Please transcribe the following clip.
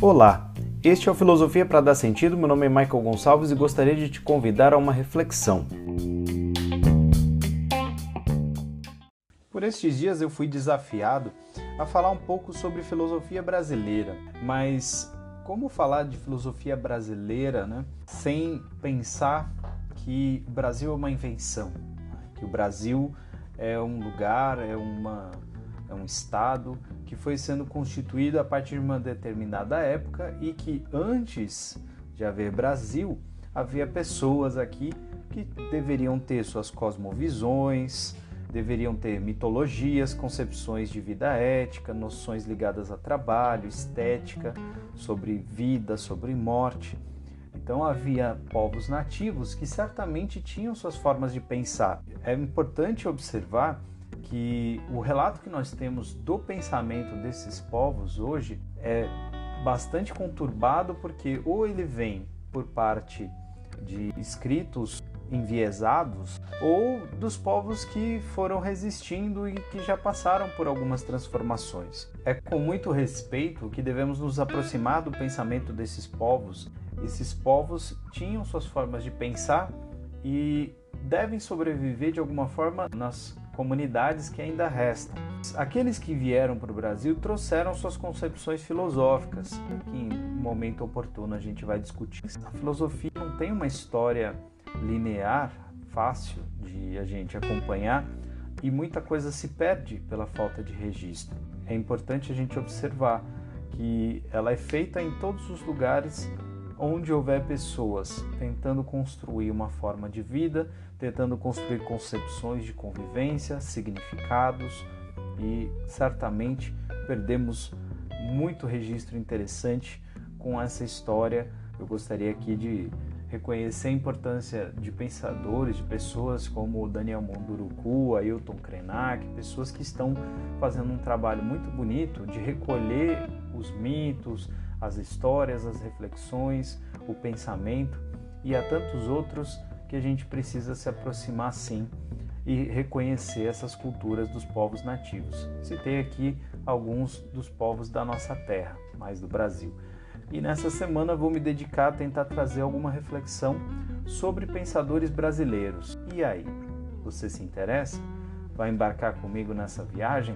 Olá, este é o Filosofia para Dar Sentido. Meu nome é Michael Gonçalves e gostaria de te convidar a uma reflexão. Por estes dias eu fui desafiado a falar um pouco sobre filosofia brasileira, mas como falar de filosofia brasileira né, sem pensar que o Brasil é uma invenção, que o Brasil é um lugar, é, uma, é um estado que foi sendo constituído a partir de uma determinada época e que antes de haver Brasil havia pessoas aqui que deveriam ter suas cosmovisões, deveriam ter mitologias, concepções de vida ética, noções ligadas a trabalho, estética, sobre vida, sobre morte. Então havia povos nativos que certamente tinham suas formas de pensar. É importante observar que o relato que nós temos do pensamento desses povos hoje é bastante conturbado porque ou ele vem por parte de escritos enviesados ou dos povos que foram resistindo e que já passaram por algumas transformações. É com muito respeito que devemos nos aproximar do pensamento desses povos. Esses povos tinham suas formas de pensar e devem sobreviver de alguma forma nas comunidades que ainda restam. Aqueles que vieram para o Brasil trouxeram suas concepções filosóficas, que em momento oportuno a gente vai discutir. A filosofia não tem uma história linear, fácil de a gente acompanhar e muita coisa se perde pela falta de registro. É importante a gente observar que ela é feita em todos os lugares onde houver pessoas tentando construir uma forma de vida, tentando construir concepções de convivência, significados e certamente perdemos muito registro interessante com essa história. Eu gostaria aqui de reconhecer a importância de pensadores, de pessoas como Daniel Munduruku, Ailton Krenak, pessoas que estão fazendo um trabalho muito bonito de recolher os mitos, as histórias, as reflexões, o pensamento e há tantos outros que a gente precisa se aproximar sim e reconhecer essas culturas dos povos nativos. Citei aqui alguns dos povos da nossa terra, mais do Brasil. E nessa semana vou me dedicar a tentar trazer alguma reflexão sobre pensadores brasileiros. E aí, você se interessa? Vai embarcar comigo nessa viagem?